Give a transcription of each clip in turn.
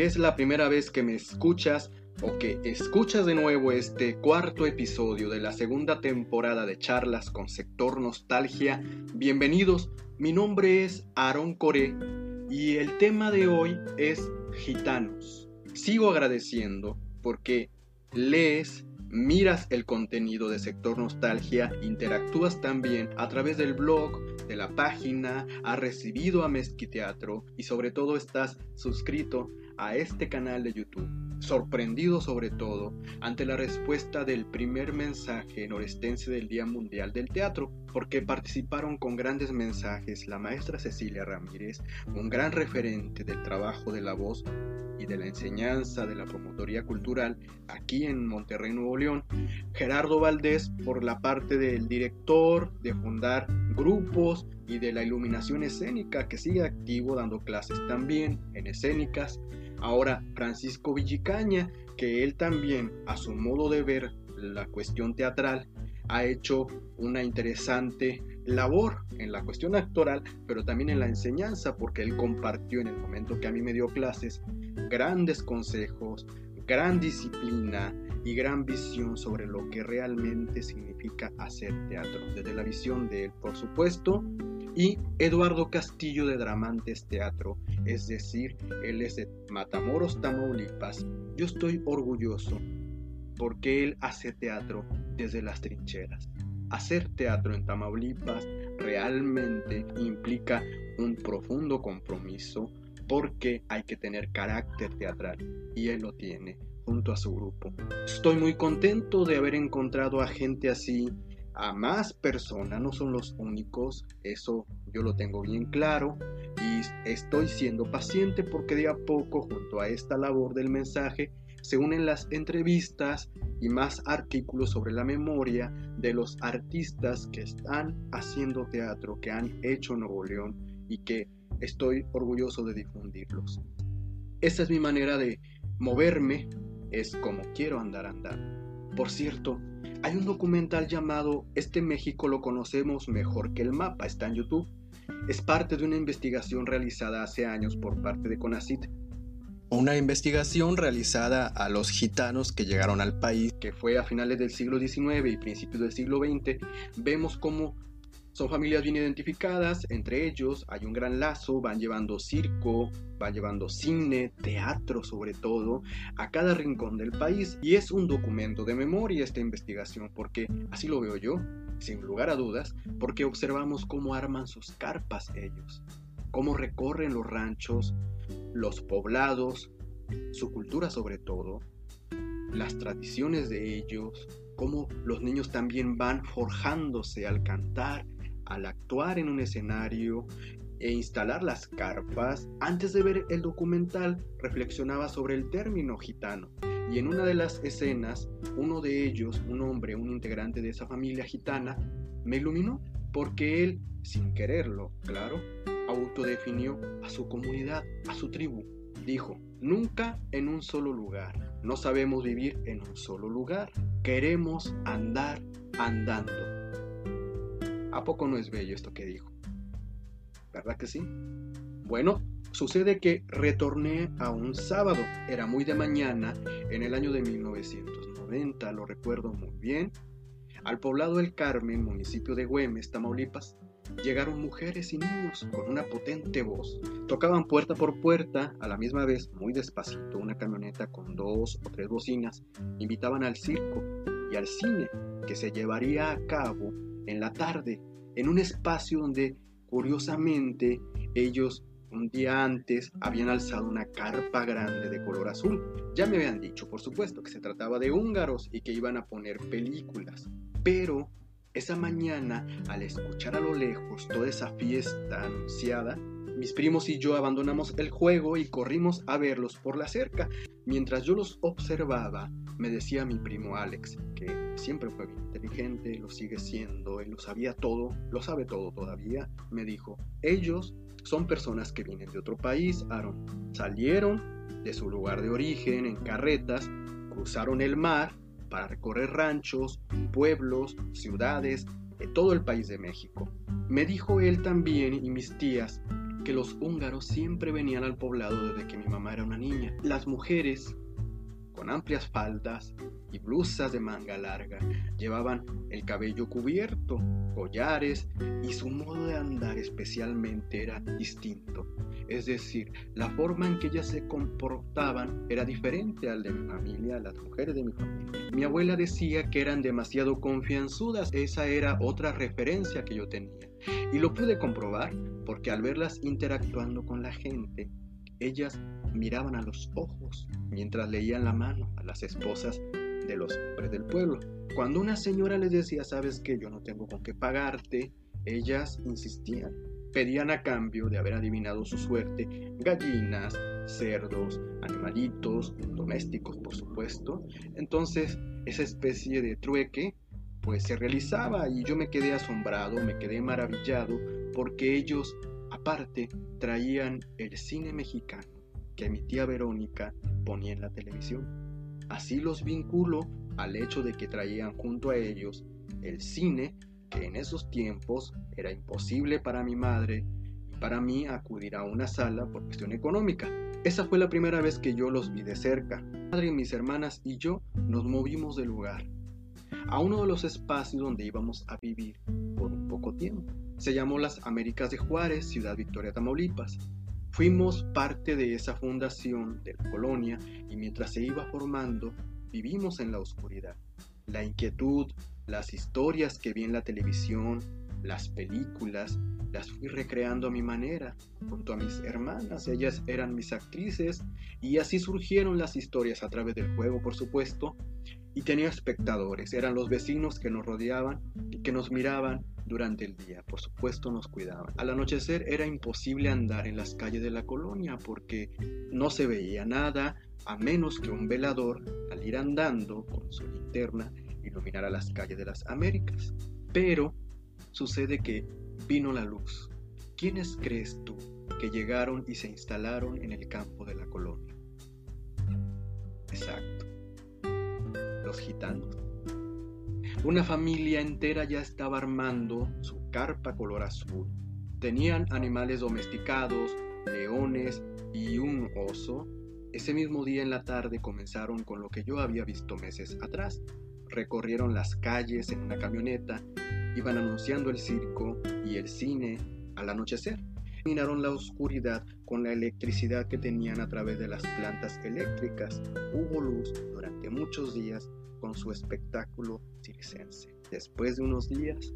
Es la primera vez que me escuchas o que escuchas de nuevo este cuarto episodio de la segunda temporada de charlas con sector nostalgia, bienvenidos. Mi nombre es Aaron Coré y el tema de hoy es gitanos. Sigo agradeciendo porque lees, miras el contenido de Sector Nostalgia, interactúas también a través del blog, de la página, has recibido a Mezquiteatro y sobre todo estás suscrito a este canal de YouTube. Sorprendido sobre todo ante la respuesta del primer mensaje norestense del Día Mundial del Teatro, porque participaron con grandes mensajes la maestra Cecilia Ramírez, un gran referente del trabajo de la voz y de la enseñanza de la promotoría cultural aquí en Monterrey, Nuevo León, Gerardo Valdés por la parte del director, de fundar grupos y de la iluminación escénica que sigue activo dando clases también en escénicas, ahora Francisco Villicaña, que él también a su modo de ver la cuestión teatral ha hecho una interesante labor en la cuestión actoral, pero también en la enseñanza, porque él compartió en el momento que a mí me dio clases grandes consejos, gran disciplina y gran visión sobre lo que realmente significa hacer teatro, desde la visión de él, por supuesto, y Eduardo Castillo de Dramantes Teatro, es decir, él es de Matamoros, Tamaulipas. Yo estoy orgulloso porque él hace teatro desde las trincheras. Hacer teatro en Tamaulipas realmente implica un profundo compromiso porque hay que tener carácter teatral y él lo tiene junto a su grupo. Estoy muy contento de haber encontrado a gente así, a más personas, no son los únicos, eso yo lo tengo bien claro y estoy siendo paciente porque de a poco junto a esta labor del mensaje se unen las entrevistas y más artículos sobre la memoria de los artistas que están haciendo teatro, que han hecho Nuevo León y que estoy orgulloso de difundirlos. Esa es mi manera de moverme, es como quiero andar andar. Por cierto, hay un documental llamado Este México lo conocemos mejor que el mapa, está en YouTube. Es parte de una investigación realizada hace años por parte de CONACIT una investigación realizada a los gitanos que llegaron al país, que fue a finales del siglo XIX y principios del siglo XX, vemos cómo son familias bien identificadas, entre ellos hay un gran lazo, van llevando circo, van llevando cine, teatro sobre todo, a cada rincón del país. Y es un documento de memoria esta investigación porque así lo veo yo, sin lugar a dudas, porque observamos cómo arman sus carpas ellos, cómo recorren los ranchos, los poblados, su cultura sobre todo, las tradiciones de ellos, cómo los niños también van forjándose al cantar, al actuar en un escenario e instalar las carpas. Antes de ver el documental reflexionaba sobre el término gitano y en una de las escenas uno de ellos, un hombre, un integrante de esa familia gitana, me iluminó porque él, sin quererlo, claro, autodefinió a su comunidad, a su tribu. Dijo, nunca en un solo lugar. No sabemos vivir en un solo lugar. Queremos andar andando. ¿A poco no es bello esto que dijo? ¿Verdad que sí? Bueno, sucede que retorné a un sábado. Era muy de mañana, en el año de 1990, lo recuerdo muy bien. Al poblado del Carmen, municipio de Güemes, Tamaulipas, llegaron mujeres y niños con una potente voz. Tocaban puerta por puerta, a la misma vez, muy despacito, una camioneta con dos o tres bocinas. Invitaban al circo y al cine, que se llevaría a cabo en la tarde, en un espacio donde, curiosamente, ellos un día antes habían alzado una carpa grande de color azul. Ya me habían dicho, por supuesto, que se trataba de húngaros y que iban a poner películas. Pero esa mañana, al escuchar a lo lejos toda esa fiesta anunciada, mis primos y yo abandonamos el juego y corrimos a verlos por la cerca. Mientras yo los observaba, me decía mi primo Alex, que siempre fue bien inteligente, lo sigue siendo, él lo sabía todo, lo sabe todo todavía, me dijo, ellos son personas que vienen de otro país, Aaron. Salieron de su lugar de origen en carretas, cruzaron el mar para recorrer ranchos, pueblos, ciudades de todo el país de México. Me dijo él también y mis tías que los húngaros siempre venían al poblado desde que mi mamá era una niña. Las mujeres con amplias faldas y blusas de manga larga. Llevaban el cabello cubierto, collares y su modo de andar especialmente era distinto. Es decir, la forma en que ellas se comportaban era diferente al de mi familia, a las mujeres de mi familia. Mi abuela decía que eran demasiado confianzudas, esa era otra referencia que yo tenía. Y lo pude comprobar porque al verlas interactuando con la gente, ellas miraban a los ojos mientras leían la mano a las esposas de los hombres del pueblo. Cuando una señora les decía, sabes que yo no tengo con qué pagarte, ellas insistían. Pedían a cambio de haber adivinado su suerte gallinas, cerdos, animalitos, domésticos por supuesto. Entonces esa especie de trueque pues se realizaba y yo me quedé asombrado, me quedé maravillado porque ellos Aparte, traían el cine mexicano que mi tía Verónica ponía en la televisión. Así los vinculo al hecho de que traían junto a ellos el cine que en esos tiempos era imposible para mi madre y para mí acudir a una sala por cuestión económica. Esa fue la primera vez que yo los vi de cerca. Mi madre, mis hermanas y yo nos movimos del lugar a uno de los espacios donde íbamos a vivir por un poco tiempo. Se llamó Las Américas de Juárez, Ciudad Victoria, Tamaulipas. Fuimos parte de esa fundación de la colonia y mientras se iba formando, vivimos en la oscuridad. La inquietud, las historias que vi en la televisión, las películas, las fui recreando a mi manera, junto a mis hermanas, ellas eran mis actrices, y así surgieron las historias a través del juego, por supuesto, y tenía espectadores, eran los vecinos que nos rodeaban y que nos miraban durante el día, por supuesto nos cuidaban. Al anochecer era imposible andar en las calles de la colonia porque no se veía nada a menos que un velador al ir andando con su linterna iluminara las calles de las Américas. Pero sucede que vino la luz. ¿Quiénes crees tú que llegaron y se instalaron en el campo de la colonia? Exacto los gitanos. Una familia entera ya estaba armando su carpa color azul. Tenían animales domesticados, leones y un oso. Ese mismo día en la tarde comenzaron con lo que yo había visto meses atrás. Recorrieron las calles en una camioneta, iban anunciando el circo y el cine al anochecer. Terminaron la oscuridad con la electricidad que tenían a través de las plantas eléctricas. Hubo luz durante muchos días con su espectáculo circense. Después de unos días,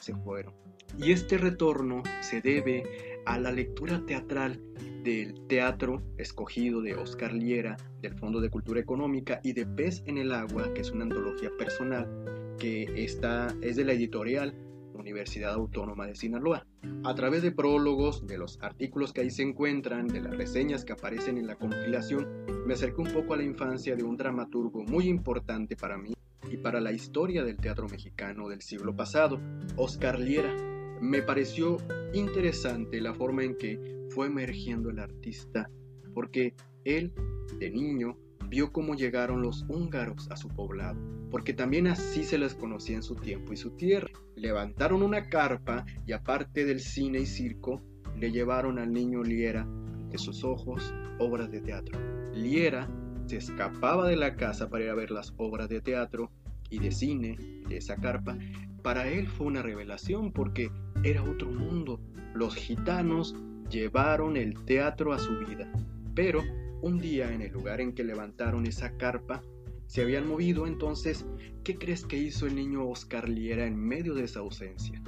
se fueron. Y este retorno se debe a la lectura teatral del teatro escogido de Oscar Liera del Fondo de Cultura Económica y de Pez en el Agua, que es una antología personal que está, es de la editorial Universidad Autónoma de Sinaloa. A través de prólogos, de los artículos que ahí se encuentran, de las reseñas que aparecen en la compilación, me acerqué un poco a la infancia de un dramaturgo muy importante para mí y para la historia del teatro mexicano del siglo pasado, Oscar Liera. Me pareció interesante la forma en que fue emergiendo el artista, porque él, de niño, vio cómo llegaron los húngaros a su poblado, porque también así se les conocía en su tiempo y su tierra. Levantaron una carpa y aparte del cine y circo, le llevaron al niño Liera de sus ojos obras de teatro. Liera se escapaba de la casa para ir a ver las obras de teatro y de cine de esa carpa. Para él fue una revelación porque era otro mundo. Los gitanos llevaron el teatro a su vida, pero un día en el lugar en que levantaron esa carpa, se habían movido, entonces, ¿qué crees que hizo el niño Oscar Liera en medio de esa ausencia?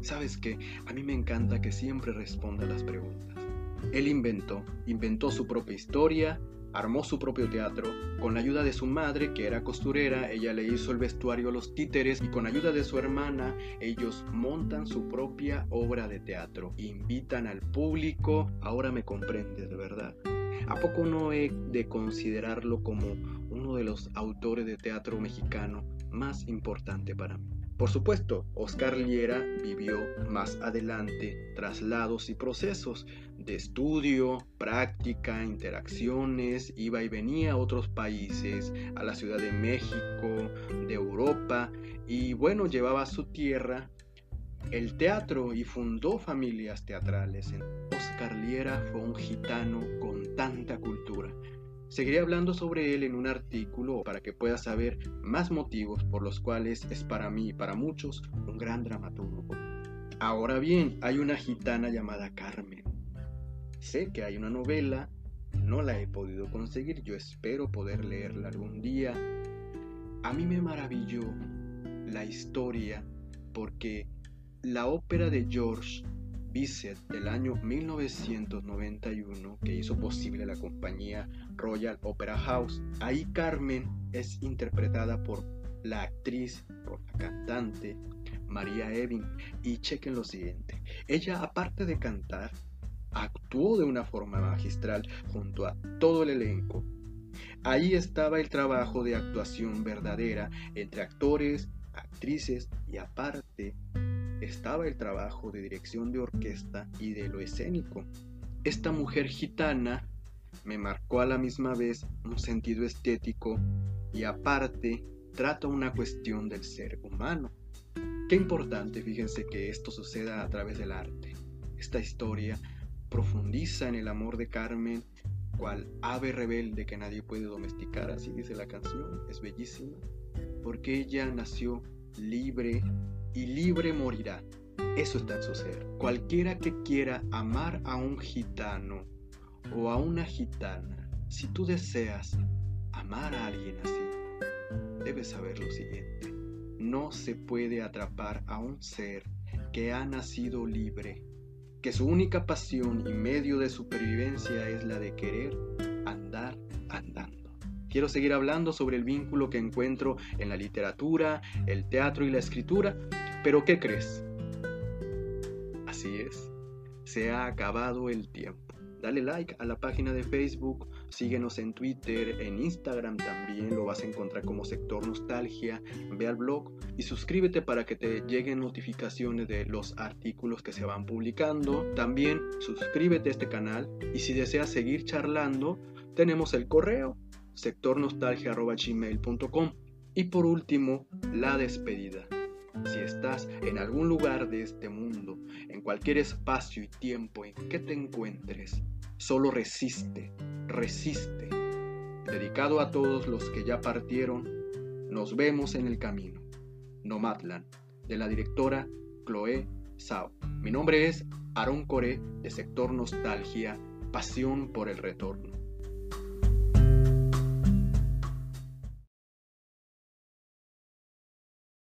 ¿Sabes qué? A mí me encanta que siempre responda las preguntas. Él inventó, inventó su propia historia, armó su propio teatro, con la ayuda de su madre, que era costurera, ella le hizo el vestuario a los títeres y con ayuda de su hermana, ellos montan su propia obra de teatro, invitan al público, ahora me comprendes de verdad. ¿A poco no he de considerarlo como uno de los autores de teatro mexicano más importante para mí? Por supuesto, Oscar Liera vivió más adelante traslados y procesos de estudio, práctica, interacciones, iba y venía a otros países, a la Ciudad de México, de Europa, y bueno, llevaba a su tierra el teatro y fundó familias teatrales. Oscar Liera fue un gitano con tanta cultura. Seguiré hablando sobre él en un artículo para que puedas saber más motivos por los cuales es para mí y para muchos un gran dramaturgo. Ahora bien, hay una gitana llamada Carmen. Sé que hay una novela, no la he podido conseguir, yo espero poder leerla algún día. A mí me maravilló la historia porque la ópera de George Bizet del año 1991 que hizo posible la compañía Royal Opera House. Ahí Carmen es interpretada por la actriz, por la cantante María Evin. Y chequen lo siguiente, ella aparte de cantar, actuó de una forma magistral junto a todo el elenco. Ahí estaba el trabajo de actuación verdadera entre actores, actrices y aparte estaba el trabajo de dirección de orquesta y de lo escénico. Esta mujer gitana me marcó a la misma vez un sentido estético y aparte trata una cuestión del ser humano. Qué importante, fíjense que esto suceda a través del arte. Esta historia profundiza en el amor de Carmen, cual ave rebelde que nadie puede domesticar, así dice la canción, es bellísima, porque ella nació libre y libre morirá. Eso está en su ser. Cualquiera que quiera amar a un gitano o a una gitana, si tú deseas amar a alguien así, debes saber lo siguiente. No se puede atrapar a un ser que ha nacido libre, que su única pasión y medio de supervivencia es la de querer andar andando. Quiero seguir hablando sobre el vínculo que encuentro en la literatura, el teatro y la escritura, pero ¿qué crees? Así es, se ha acabado el tiempo. Dale like a la página de Facebook, síguenos en Twitter, en Instagram también lo vas a encontrar como Sector Nostalgia, ve al blog y suscríbete para que te lleguen notificaciones de los artículos que se van publicando. También suscríbete a este canal y si deseas seguir charlando, tenemos el correo sectornostalgia.gmail.com y por último, la despedida. Si estás en algún lugar de este mundo, en cualquier espacio y tiempo en que te encuentres, solo resiste, resiste. Dedicado a todos los que ya partieron, nos vemos en el camino. Nomadland, de la directora Chloe Sao. Mi nombre es Aaron Coré, de Sector Nostalgia, Pasión por el Retorno.